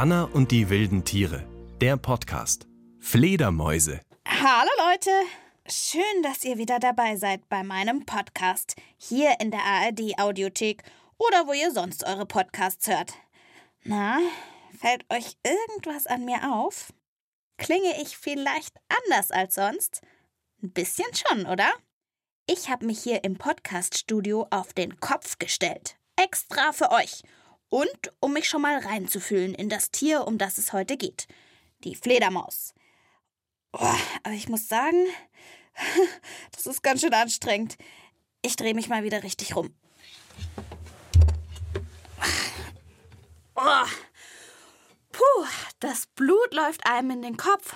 Anna und die wilden Tiere. Der Podcast. Fledermäuse. Hallo Leute. Schön, dass ihr wieder dabei seid bei meinem Podcast. Hier in der ARD Audiothek oder wo ihr sonst eure Podcasts hört. Na, fällt euch irgendwas an mir auf? Klinge ich vielleicht anders als sonst? Ein bisschen schon, oder? Ich habe mich hier im Podcaststudio auf den Kopf gestellt. Extra für euch. Und um mich schon mal reinzufühlen in das Tier, um das es heute geht. Die Fledermaus. Oh, aber ich muss sagen, das ist ganz schön anstrengend. Ich drehe mich mal wieder richtig rum. Oh. Puh, das Blut läuft einem in den Kopf.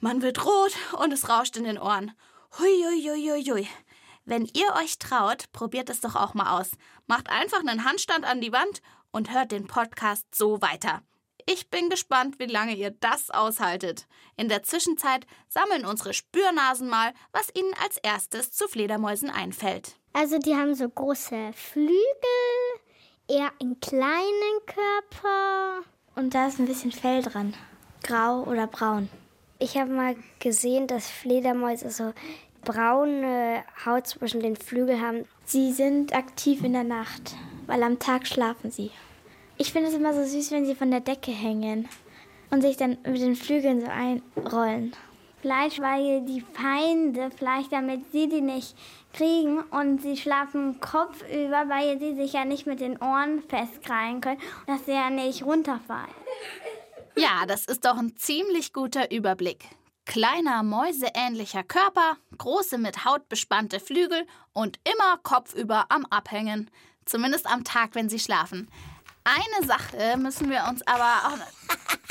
Man wird rot und es rauscht in den Ohren. Hui, hui, hui, hui. Wenn ihr euch traut, probiert es doch auch mal aus. Macht einfach einen Handstand an die Wand und hört den Podcast so weiter. Ich bin gespannt, wie lange ihr das aushaltet. In der Zwischenzeit sammeln unsere Spürnasen mal, was ihnen als erstes zu Fledermäusen einfällt. Also die haben so große Flügel, eher einen kleinen Körper und da ist ein bisschen Fell dran. Grau oder braun. Ich habe mal gesehen, dass Fledermäuse so braune Haut zwischen den Flügeln haben. Sie sind aktiv in der Nacht, weil am Tag schlafen sie. Ich finde es immer so süß, wenn sie von der Decke hängen und sich dann mit den Flügeln so einrollen. Vielleicht, weil die Feinde, vielleicht damit sie die nicht kriegen und sie schlafen kopfüber, weil sie sich ja nicht mit den Ohren festkrallen können, dass sie ja nicht runterfallen. Ja, das ist doch ein ziemlich guter Überblick. Kleiner mäuseähnlicher Körper, große mit Haut bespannte Flügel und immer kopfüber am Abhängen. Zumindest am Tag, wenn sie schlafen. Eine Sache müssen wir uns aber auch.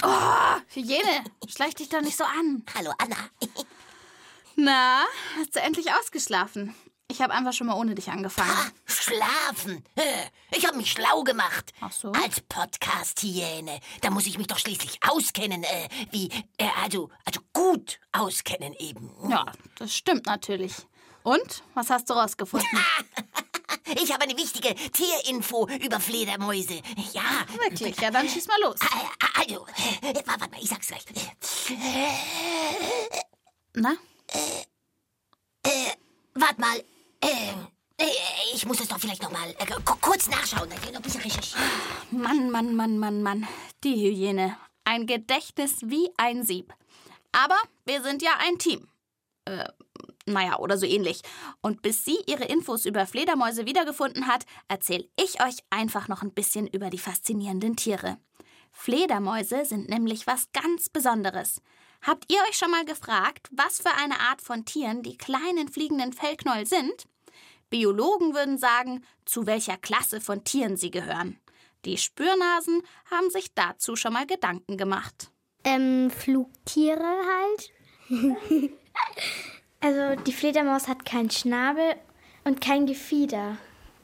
Oh, Hygiene, schleich dich doch nicht so an. Hallo, Anna. Na, hast du endlich ausgeschlafen? Ich habe einfach schon mal ohne dich angefangen. Ah, schlafen. Ich habe mich schlau gemacht. Ach so. Als Podcast-Hyäne. Da muss ich mich doch schließlich auskennen. Äh, wie, äh, also, also gut auskennen eben. Ja, das stimmt natürlich. Und? Was hast du rausgefunden? Ich habe eine wichtige Tierinfo über Fledermäuse. Ja. Wirklich? Ja, dann schieß mal los. Also, warte mal, ich sag's gleich. Na? Äh, warte mal. Äh, ich muss es doch vielleicht noch mal äh, kurz nachschauen. Dann noch ein bisschen recherchieren. Mann, Mann, Mann, Mann, Mann. Die Hyäne. Ein Gedächtnis wie ein Sieb. Aber wir sind ja ein Team. Äh, naja, oder so ähnlich. Und bis sie ihre Infos über Fledermäuse wiedergefunden hat, erzähle ich euch einfach noch ein bisschen über die faszinierenden Tiere. Fledermäuse sind nämlich was ganz Besonderes. Habt ihr euch schon mal gefragt, was für eine Art von Tieren die kleinen fliegenden Fellknäuel sind? Biologen würden sagen, zu welcher Klasse von Tieren sie gehören. Die Spürnasen haben sich dazu schon mal Gedanken gemacht. Ähm, Flugtiere halt. also die Fledermaus hat keinen Schnabel und kein Gefieder.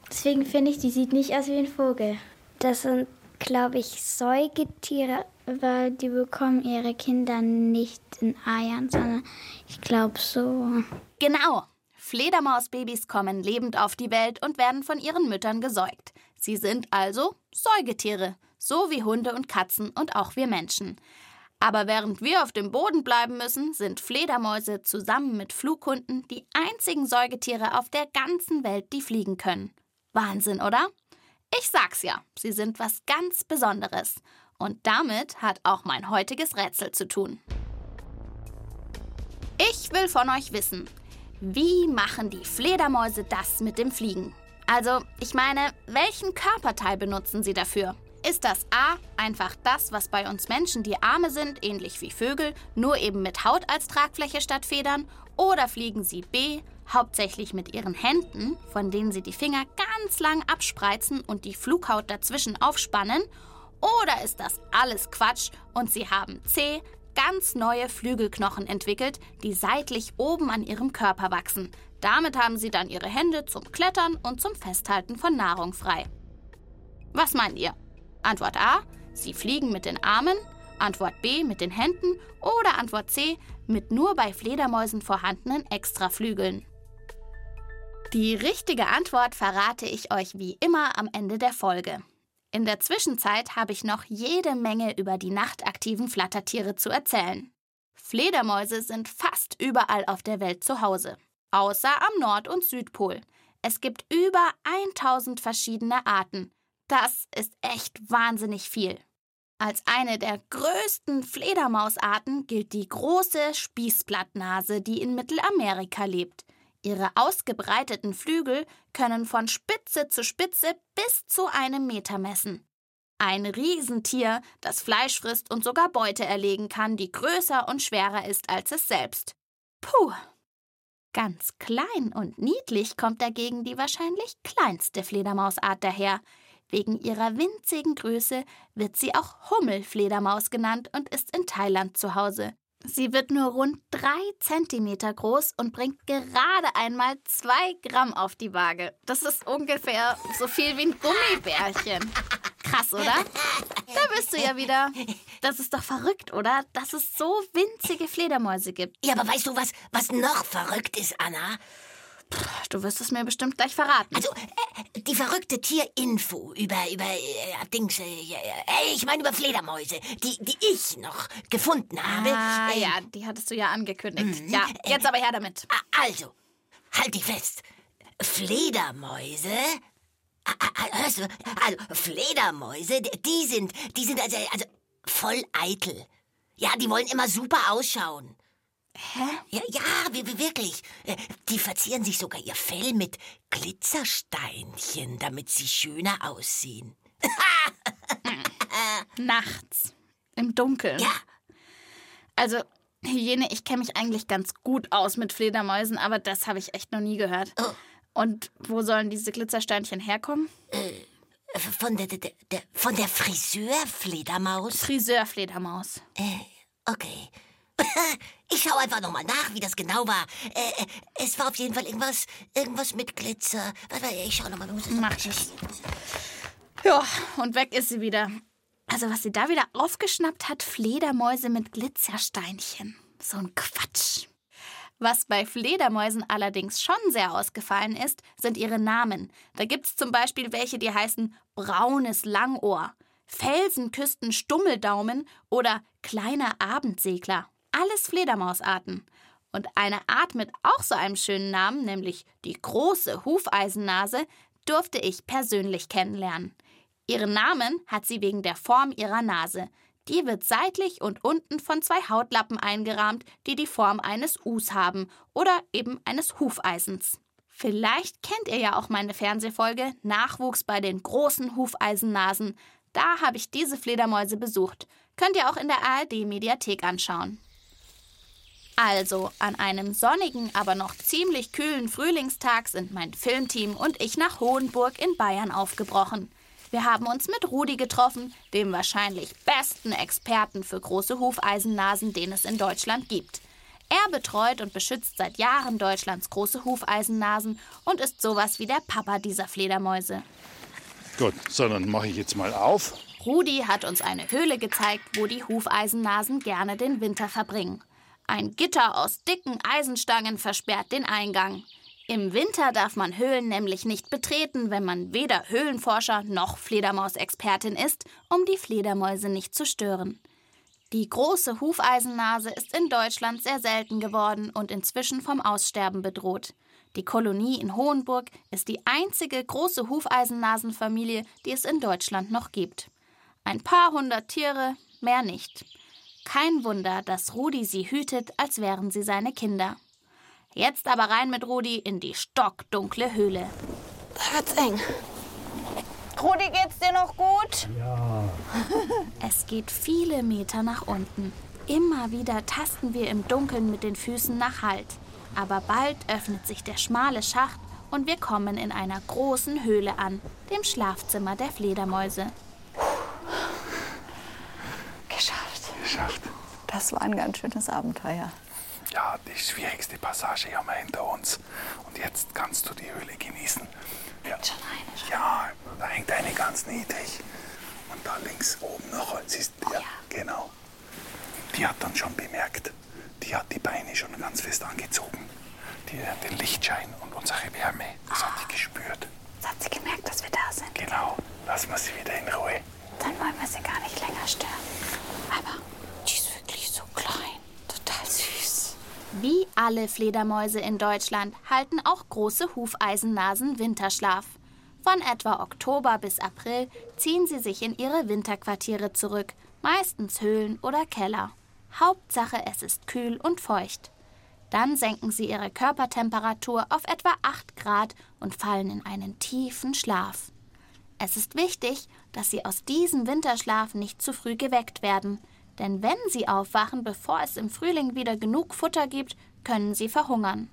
Deswegen finde ich, die sieht nicht aus wie ein Vogel. Das sind, glaube ich, Säugetiere, weil die bekommen ihre Kinder nicht in Eiern, sondern ich glaube so. Genau. Fledermausbabys kommen lebend auf die Welt und werden von ihren Müttern gesäugt. Sie sind also Säugetiere, so wie Hunde und Katzen und auch wir Menschen. Aber während wir auf dem Boden bleiben müssen, sind Fledermäuse zusammen mit Flughunden die einzigen Säugetiere auf der ganzen Welt, die fliegen können. Wahnsinn, oder? Ich sag's ja, sie sind was ganz Besonderes. Und damit hat auch mein heutiges Rätsel zu tun. Ich will von euch wissen, wie machen die Fledermäuse das mit dem Fliegen? Also, ich meine, welchen Körperteil benutzen sie dafür? Ist das A einfach das, was bei uns Menschen die Arme sind, ähnlich wie Vögel, nur eben mit Haut als Tragfläche statt Federn? Oder fliegen sie B hauptsächlich mit ihren Händen, von denen sie die Finger ganz lang abspreizen und die Flughaut dazwischen aufspannen? Oder ist das alles Quatsch und sie haben C ganz neue Flügelknochen entwickelt, die seitlich oben an ihrem Körper wachsen. Damit haben sie dann ihre Hände zum Klettern und zum Festhalten von Nahrung frei. Was meint ihr? Antwort A, sie fliegen mit den Armen, Antwort B mit den Händen oder Antwort C mit nur bei Fledermäusen vorhandenen Extraflügeln. Die richtige Antwort verrate ich euch wie immer am Ende der Folge. In der Zwischenzeit habe ich noch jede Menge über die nachtaktiven Flattertiere zu erzählen. Fledermäuse sind fast überall auf der Welt zu Hause, außer am Nord- und Südpol. Es gibt über 1000 verschiedene Arten. Das ist echt wahnsinnig viel. Als eine der größten Fledermausarten gilt die große Spießblattnase, die in Mittelamerika lebt. Ihre ausgebreiteten Flügel können von Spitze zu Spitze bis zu einem Meter messen. Ein Riesentier, das Fleisch frisst und sogar Beute erlegen kann, die größer und schwerer ist als es selbst. Puh. Ganz klein und niedlich kommt dagegen die wahrscheinlich kleinste Fledermausart daher. Wegen ihrer winzigen Größe wird sie auch Hummelfledermaus genannt und ist in Thailand zu Hause. Sie wird nur rund drei Zentimeter groß und bringt gerade einmal zwei Gramm auf die Waage. Das ist ungefähr so viel wie ein Gummibärchen. Krass, oder? Da bist du ja wieder. Das ist doch verrückt, oder? Dass es so winzige Fledermäuse gibt. Ja, aber weißt du, was, was noch verrückt ist, Anna? Du wirst es mir bestimmt gleich verraten. Also, äh, die verrückte Tierinfo über, über, äh, Dings, äh, äh, ich meine über Fledermäuse, die, die ich noch gefunden habe. Ah, äh, ja, die hattest du ja angekündigt. Ja, jetzt aber her damit. a- Also, halt dich fest. Fledermäuse. a- a- Hörst du? Also, Fledermäuse, die sind, die sind also, also voll eitel. Ja, die wollen immer super ausschauen. Hä? Ja, ja, wir- wir- wirklich. Äh, Die verzieren sich sogar ihr Fell mit Glitzersteinchen, damit sie schöner aussehen. Nachts. Im Dunkeln. Ja, Also, Hygiene, ich kenne mich eigentlich ganz gut aus mit Fledermäusen, aber das habe ich echt noch nie gehört. Oh. Und wo sollen diese Glitzersteinchen herkommen? von der, der, der, von der Friseurfledermaus. Friseurfledermaus. Äh, okay. Ich schau einfach nochmal nach, wie das genau war. Äh, äh, es war auf jeden Fall irgendwas, irgendwas mit Glitzer. Warte ich schau nochmal. Mach ich. Ja, und weg ist sie wieder. Also, was sie da wieder aufgeschnappt hat, Fledermäuse mit Glitzersteinchen. So ein Quatsch. Was bei Fledermäusen allerdings schon sehr ausgefallen ist, sind ihre Namen. Da gibt's zum Beispiel welche, die heißen braunes Langohr, Felsenküsten Stummeldaumen oder kleiner Abendsegler. Alles Fledermausarten. Und eine Art mit auch so einem schönen Namen, nämlich die große Hufeisennase, durfte ich persönlich kennenlernen. Ihren Namen hat sie wegen der Form ihrer Nase. Die wird seitlich und unten von zwei Hautlappen eingerahmt, die die Form eines Us haben oder eben eines Hufeisens. Vielleicht kennt ihr ja auch meine Fernsehfolge Nachwuchs bei den großen Hufeisennasen. Da habe ich diese Fledermäuse besucht. Könnt ihr auch in der ARD-Mediathek anschauen. Also, an einem sonnigen, aber noch ziemlich kühlen Frühlingstag sind mein Filmteam und ich nach Hohenburg in Bayern aufgebrochen. Wir haben uns mit Rudi getroffen, dem wahrscheinlich besten Experten für große Hufeisennasen, den es in Deutschland gibt. Er betreut und beschützt seit Jahren Deutschlands große Hufeisennasen und ist sowas wie der Papa dieser Fledermäuse. Gut, so, dann mache ich jetzt mal auf. Rudi hat uns eine Höhle gezeigt, wo die Hufeisennasen gerne den Winter verbringen. Ein Gitter aus dicken Eisenstangen versperrt den Eingang. Im Winter darf man Höhlen nämlich nicht betreten, wenn man weder Höhlenforscher noch Fledermausexpertin ist, um die Fledermäuse nicht zu stören. Die große Hufeisennase ist in Deutschland sehr selten geworden und inzwischen vom Aussterben bedroht. Die Kolonie in Hohenburg ist die einzige große Hufeisennasenfamilie, die es in Deutschland noch gibt. Ein paar hundert Tiere, mehr nicht. Kein Wunder, dass Rudi sie hütet, als wären sie seine Kinder. Jetzt aber rein mit Rudi in die stockdunkle Höhle. Da wird's eng. Rudi, geht's dir noch gut? Es geht viele Meter nach unten. Immer wieder tasten wir im Dunkeln mit den Füßen nach Halt. Aber bald öffnet sich der schmale Schacht und wir kommen in einer großen Höhle an, dem Schlafzimmer der Fledermäuse. Das war ein ganz schönes Abenteuer. Ja, die schwierigste Passage haben wir hinter uns. Und jetzt kannst du die Höhle genießen. Ja, Schon eine schon. ja da hängt eine ganz niedrig. Und da links oben noch, siehst Oh du, ja, genau. Die hat dann schon bemerkt, die hat die Beine schon ganz fest angezogen. Die, den Lichtschein und unsere Wärme, das hat die gespürt. Jetzt hat sie gemerkt, dass wir da sind. Genau. Lass mal sie wieder in Ruhe. Dann wollen wir sie gar nicht länger stören. Aber die ist wirklich so klein. Total süß. Wie alle Fledermäuse in Deutschland halten auch große Hufeisennasen Winterschlaf. Von etwa Oktober bis April ziehen sie sich in ihre Winterquartiere zurück, meistens Höhlen oder Keller. Hauptsache, es ist kühl und feucht. Dann senken sie ihre Körpertemperatur auf etwa 8 Grad und fallen in einen tiefen Schlaf. Es ist wichtig, dass sie aus diesem Winterschlaf nicht zu früh geweckt werden, denn wenn sie aufwachen, bevor es im Frühling wieder genug Futter gibt, können sie verhungern.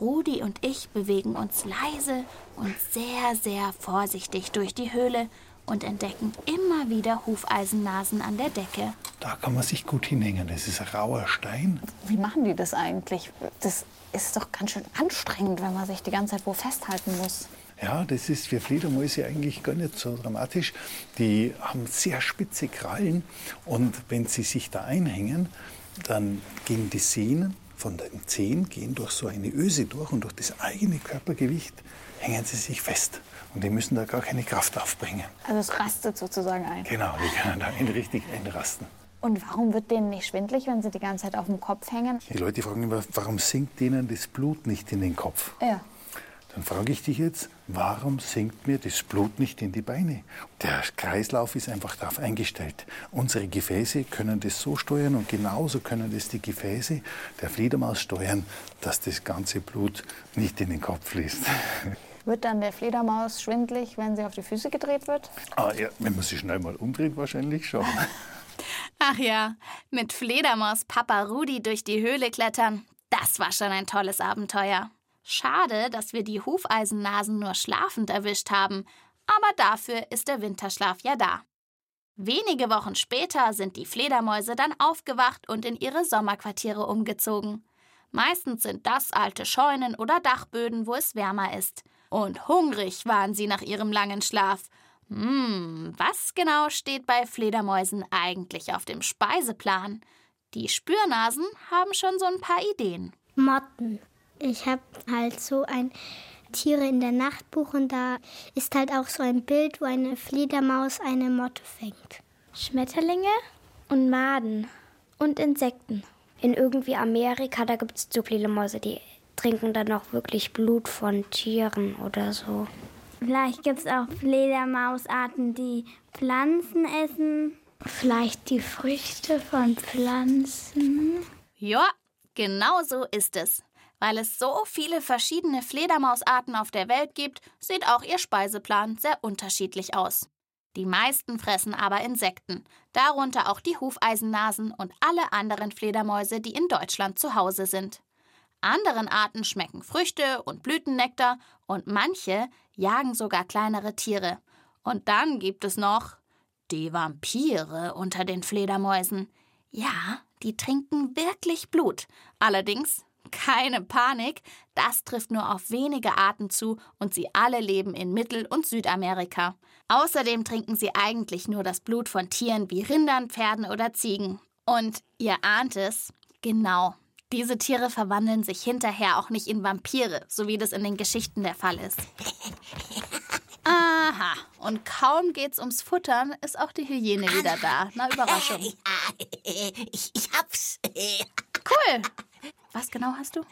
Rudi und ich bewegen uns leise und sehr, sehr vorsichtig durch die Höhle und entdecken immer wieder Hufeisennasen an der Decke. Da kann man sich gut hinhängen. Das ist rauer Stein. Wie machen die das eigentlich? Das ist doch ganz schön anstrengend, wenn man sich die ganze Zeit wo festhalten muss. Ja, das ist für Fledermäuse eigentlich gar nicht so dramatisch. Die haben sehr spitze Krallen und wenn sie sich da einhängen, dann gehen die Sehnen von den Zehen gehen durch so eine Öse durch und durch das eigene Körpergewicht hängen sie sich fest. Und die müssen da gar keine Kraft aufbringen. Also es rastet sozusagen ein. Genau, die können da ein richtig einrasten. Und warum wird denen nicht schwindlig, wenn sie die ganze Zeit auf dem Kopf hängen? Die Leute fragen immer, warum sinkt denen das Blut nicht in den Kopf? Ja. Dann frage ich dich jetzt, warum sinkt mir das Blut nicht in die Beine? Der Kreislauf ist einfach darauf eingestellt. Unsere Gefäße können das so steuern und genauso können das die Gefäße der Fledermaus steuern, dass das ganze Blut nicht in den Kopf fließt. Wird dann der Fledermaus schwindlig, wenn sie auf die Füße gedreht wird? ah, ja, wenn man sich schnell mal umdreht, wahrscheinlich schon. Ach ja, mit Fledermaus Papa Rudi durch die Höhle klettern, das war schon ein tolles Abenteuer. Schade, dass wir die Hufeisennasen nur schlafend erwischt haben, aber dafür ist der Winterschlaf ja da. Wenige Wochen später sind die Fledermäuse dann aufgewacht und in ihre Sommerquartiere umgezogen. Meistens sind das alte Scheunen oder Dachböden, wo es wärmer ist. Und hungrig waren sie nach ihrem langen Schlaf. Hm, was genau steht bei Fledermäusen eigentlich auf dem Speiseplan? Die Spürnasen haben schon so ein paar Ideen. Motten. Ich habe halt so ein Tiere in der Nachtbuch und da ist halt auch so ein Bild, wo eine Fledermaus eine Motte fängt. Schmetterlinge und Maden und Insekten. In irgendwie Amerika, da gibt es so Fledermäuse, die trinken dann auch wirklich Blut von Tieren oder so. Vielleicht gibt es auch Fledermausarten, die Pflanzen essen. Vielleicht die Früchte von Pflanzen. Ja, genau so ist es. Weil es so viele verschiedene Fledermausarten auf der Welt gibt, sieht auch ihr Speiseplan sehr unterschiedlich aus. Die meisten fressen aber Insekten, darunter auch die Hufeisennasen und alle anderen Fledermäuse, die in Deutschland zu Hause sind. Anderen Arten schmecken Früchte und Blütennektar und manche jagen sogar kleinere Tiere. Und dann gibt es noch die Vampire unter den Fledermäusen. Ja, die trinken wirklich Blut. Allerdings keine Panik, das trifft nur auf wenige Arten zu und sie alle leben in Mittel- und Südamerika. Außerdem trinken sie eigentlich nur das Blut von Tieren wie Rindern, Pferden oder Ziegen. Und ihr ahnt es, genau, diese Tiere verwandeln sich hinterher auch nicht in Vampire, so wie das in den Geschichten der Fall ist. Aha, und kaum geht's ums Futtern, ist auch die Hyäne wieder da. Na, Überraschung. Ich hab's. Cool. Was genau hast du?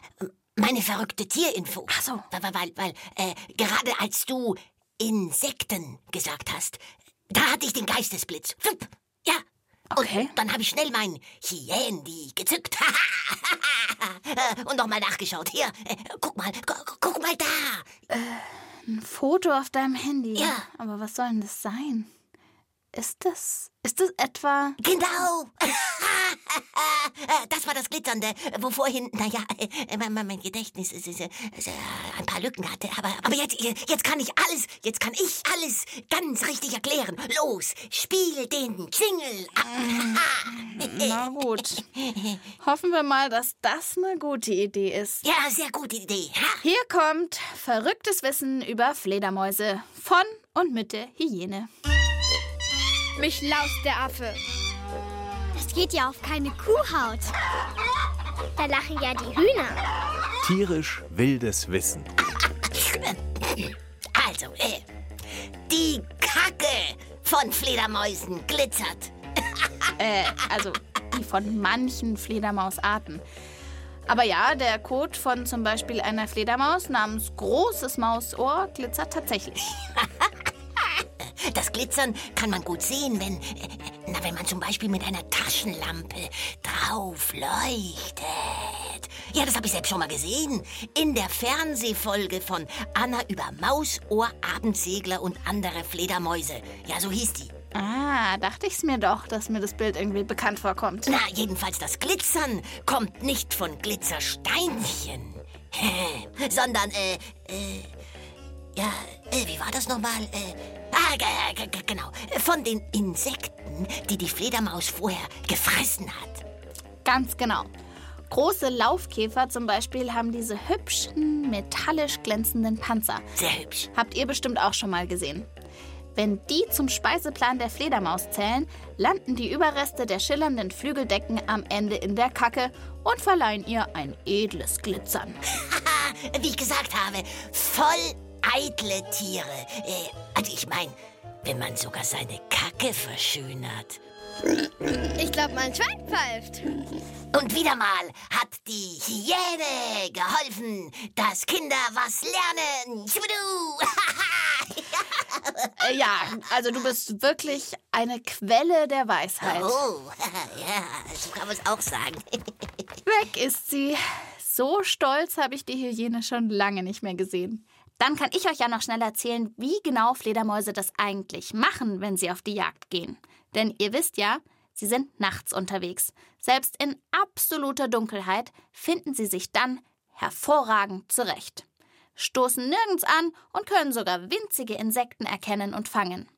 Meine verrückte Tierinfo. Ach so. Weil, weil, weil äh, gerade als du Insekten gesagt hast, da hatte ich den Geistesblitz. Ja. Okay. Und dann habe ich schnell mein Hyändi gezückt. Und nochmal nachgeschaut. Hier, äh, guck mal, gu- guck mal da. Ein Foto auf deinem Handy. Ja. Aber was soll denn das sein? Ist das. Ist das etwa. Genau. Das war das Glitzernde, wo vorhin, naja, mein, Gedächtnis ist, ist, ist, äh, ein paar Lücken hatte. Aber, aber jetzt, jetzt kann ich alles, jetzt kann ich alles ganz richtig erklären. Los, spiel den Jingle. Na gut. Hoffen wir mal, dass das eine gute Idee ist. Ja, sehr gute Idee. Hier kommt verrücktes Wissen über Fledermäuse von und mit der Hyäne. Mich laust der Affe. Das geht ja auf keine Kuhhaut. Da lachen ja die Hühner. Tierisch wildes Wissen. Also, äh, die von Fledermäusen glitzert. Äh, also die von manchen Fledermausarten. Aber ja, der Kot von zum Beispiel einer Fledermaus namens Großes Mausohr glitzert tatsächlich. Das Glitzern kann man gut sehen, wenn, äh, na, wenn man zum Beispiel mit einer Taschenlampe drauf leuchtet. Ja, das habe ich selbst schon mal gesehen. In der Fernsehfolge von Anna über Mausohr, Abendsegler und andere Fledermäuse. Ja, so hieß die. Ah, dachte ich's mir doch, dass mir das Bild irgendwie bekannt vorkommt. Na, jedenfalls das Glitzern kommt nicht von Glitzersteinchen, sondern, äh, äh, ja, äh, wie war das nochmal? Äh, ah, genau, von den Insekten, die die Fledermaus vorher gefressen hat. Ganz genau. Große Laufkäfer zum Beispiel haben diese hübschen, metallisch glänzenden Panzer. Sehr hübsch. Habt ihr bestimmt auch schon mal gesehen. Wenn die zum Speiseplan der Fledermaus zählen, landen die Überreste der schillernden Flügeldecken am Ende in der Kacke und verleihen ihr ein edles Glitzern. Haha, wie ich gesagt habe, voll eitle Tiere. Äh, also ich meine, wenn man sogar seine Kacke verschönert. Ich glaube, mein Schwein pfeift. Und wieder mal hat die Hyäne geholfen, dass Kinder was lernen. Schubidu. Äh, ja, also du bist wirklich eine Quelle der Weisheit. oh, ja, so kann man es auch sagen. Weg ist sie. So stolz habe ich die Hyäne schon lange nicht mehr gesehen. Dann kann ich euch ja noch schnell erzählen, wie genau Fledermäuse das eigentlich machen, wenn sie auf die Jagd gehen. Denn ihr wisst ja, sie sind nachts unterwegs. Selbst in absoluter Dunkelheit finden sie sich dann hervorragend zurecht. Stoßen nirgends an und können sogar winzige Insekten erkennen und fangen.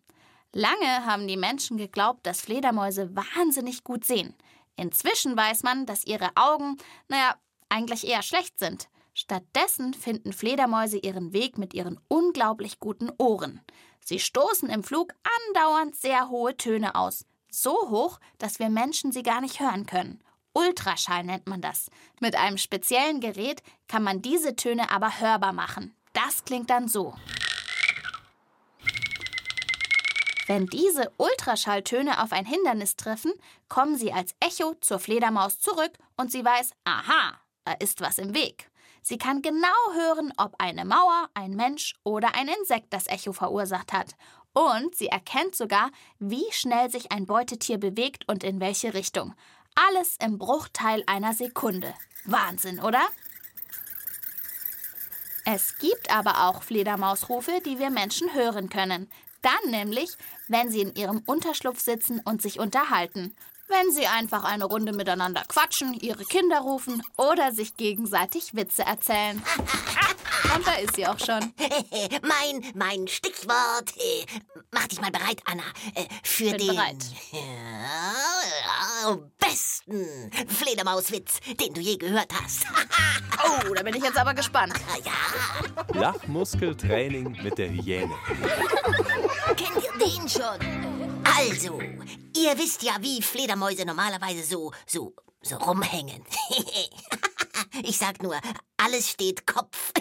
Lange haben die Menschen geglaubt, dass Fledermäuse wahnsinnig gut sehen. Inzwischen weiß man, dass ihre Augen, naja, eigentlich eher schlecht sind. Stattdessen finden Fledermäuse ihren Weg mit ihren unglaublich guten Ohren. Sie stoßen im Flug andauernd sehr hohe Töne aus. So hoch, dass wir Menschen sie gar nicht hören können. Ultraschall nennt man das. Mit einem speziellen Gerät kann man diese Töne aber hörbar machen. Das klingt dann so. Wenn diese Ultraschalltöne auf ein Hindernis treffen, kommen sie als Echo zur Fledermaus zurück und sie weiß, aha, da ist was im Weg. Sie kann genau hören, ob eine Mauer, ein Mensch oder ein Insekt das Echo verursacht hat. Und sie erkennt sogar, wie schnell sich ein Beutetier bewegt und in welche Richtung. Alles im Bruchteil einer Sekunde. Wahnsinn, oder? Es gibt aber auch Fledermausrufe, die wir Menschen hören können. Dann nämlich, wenn sie in ihrem Unterschlupf sitzen und sich unterhalten. Wenn sie einfach eine Runde miteinander quatschen, ihre Kinder rufen oder sich gegenseitig Witze erzählen. Ah, und da ist sie auch schon. mein, mein Stichwort. Äh, mach dich mal bereit, Anna, äh, für Bin den bereit. Ja, besten Fledermauswitz, den du je gehört hast. Oh, da bin ich jetzt aber gespannt. ja, Lachmuskeltraining mit der Hyäne. kennt ihr den schon? Also, ihr wisst ja, wie Fledermäuse normalerweise so, so, so rumhängen. ich sag nur, alles steht Kopf.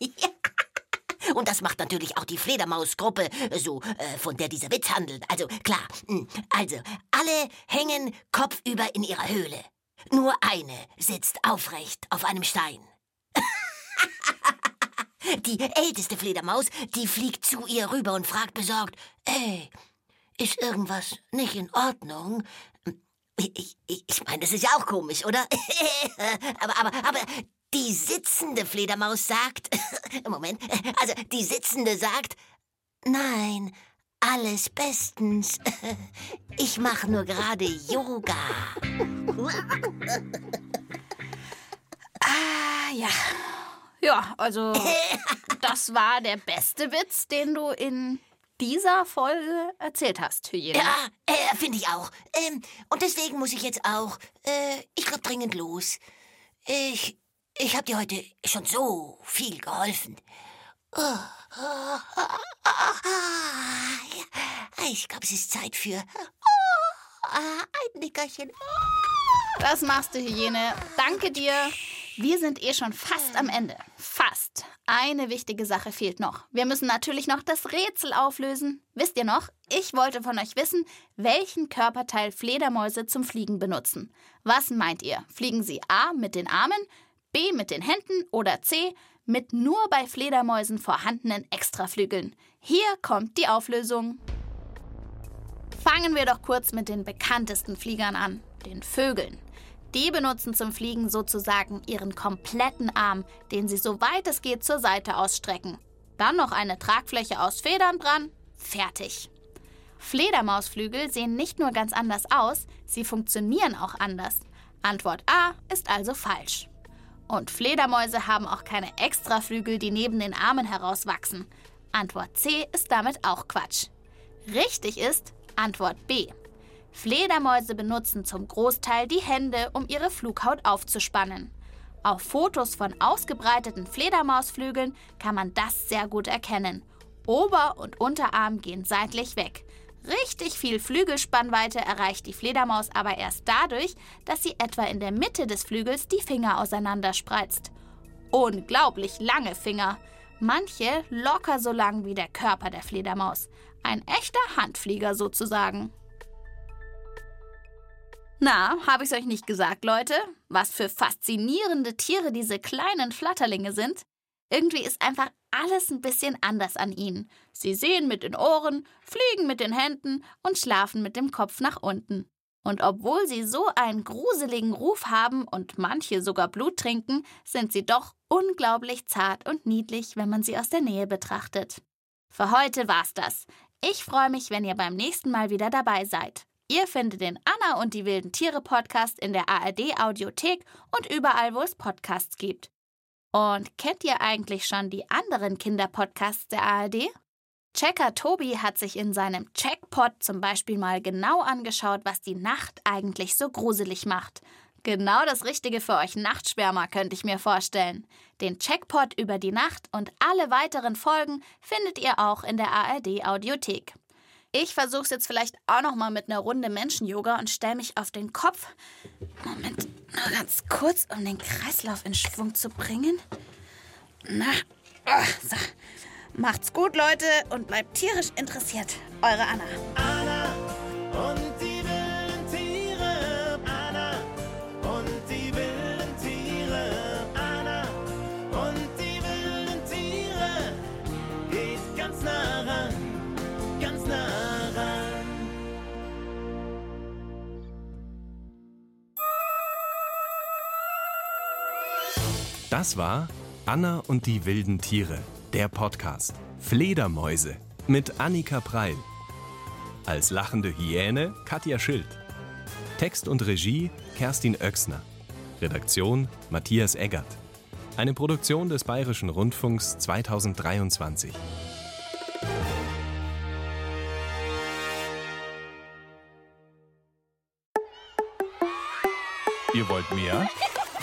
Und das macht natürlich auch die Fledermausgruppe, so äh, von der dieser Witz handelt. Also klar, mh, also alle hängen kopfüber in ihrer Höhle. Nur eine sitzt aufrecht auf einem Stein. Die älteste Fledermaus, die fliegt zu ihr rüber und fragt besorgt, ey, ist irgendwas nicht in Ordnung? Ich, ich, ich meine, das ist ja auch komisch, oder? aber, aber, aber die sitzende Fledermaus sagt, Moment, also die sitzende sagt, nein, alles bestens. Ich mache nur gerade Yoga. Ah, ja. Ja, also das war der beste Witz, den du in dieser Folge erzählt hast, Hyäne. Ja, äh, finde ich auch. Ähm, und deswegen muss ich jetzt auch, äh, ich glaube dringend los. Ich, ich habe dir heute schon so viel geholfen. Oh, oh, oh, oh. Ich glaube, es ist Zeit für oh, ein Nickerchen. Das machst du, Hyäne. Danke dir. Wir sind eh schon fast am Ende. Fast. eine wichtige Sache fehlt noch. Wir müssen natürlich noch das Rätsel auflösen. Wisst ihr noch? Ich wollte von euch wissen, welchen Körperteil Fledermäuse zum Fliegen benutzen. Was meint ihr? Fliegen sie A mit den Armen, B mit den Händen oder C mit nur bei Fledermäusen vorhandenen Extraflügeln? Hier kommt die Auflösung. Fangen wir doch kurz mit den bekanntesten Fliegern an, den Vögeln. Die benutzen zum Fliegen sozusagen ihren kompletten Arm, den sie so weit es geht zur Seite ausstrecken. Dann noch eine Tragfläche aus Federn dran, fertig. Fledermausflügel sehen nicht nur ganz anders aus, sie funktionieren auch anders. Antwort A ist also falsch. Und Fledermäuse haben auch keine Extraflügel, die neben den Armen herauswachsen. Antwort C ist damit auch Quatsch. Richtig ist Antwort B. Fledermäuse benutzen zum Großteil die Hände, um ihre Flughaut aufzuspannen. Auf Fotos von ausgebreiteten Fledermausflügeln kann man das sehr gut erkennen. Ober- und Unterarm gehen seitlich weg. Richtig viel Flügelspannweite erreicht die Fledermaus aber erst dadurch, dass sie etwa in der Mitte des Flügels die Finger auseinanderspreizt. Unglaublich lange Finger. Manche locker so lang wie der Körper der Fledermaus. Ein echter Handflieger sozusagen. Na, habe ich's euch nicht gesagt, Leute? Was für faszinierende Tiere diese kleinen Flatterlinge sind? Irgendwie ist einfach alles ein bisschen anders an ihnen. Sie sehen mit den Ohren, fliegen mit den Händen und schlafen mit dem Kopf nach unten. Und obwohl sie so einen gruseligen Ruf haben und manche sogar Blut trinken, sind sie doch unglaublich zart und niedlich, wenn man sie aus der Nähe betrachtet. Für heute war's das. Ich freue mich, wenn ihr beim nächsten Mal wieder dabei seid. Ihr findet den Anna und die wilden Tiere Podcast in der ARD Audiothek und überall, wo es Podcasts gibt. Und kennt ihr eigentlich schon die anderen Kinderpodcasts der ARD? Checker Tobi hat sich in seinem Checkpot zum Beispiel mal genau angeschaut, was die Nacht eigentlich so gruselig macht. Genau das Richtige für euch Nachtschwärmer könnte ich mir vorstellen. Den Checkpot über die Nacht und alle weiteren Folgen findet ihr auch in der ARD Audiothek. Ich versuche es jetzt vielleicht auch noch mal mit einer Runde Menschen-Yoga und stelle mich auf den Kopf. Moment, nur ganz kurz, um den Kreislauf in Schwung zu bringen. Na, oh, so. Macht's gut, Leute, und bleibt tierisch interessiert. Eure Anna. Anna und Das war Anna und die wilden Tiere, der Podcast. Fledermäuse mit Annika Preil. Als lachende Hyäne Katja Schild. Text und Regie Kerstin Oechsner. Redaktion Matthias Eggert. Eine Produktion des Bayerischen Rundfunks 2023. Ihr wollt mehr?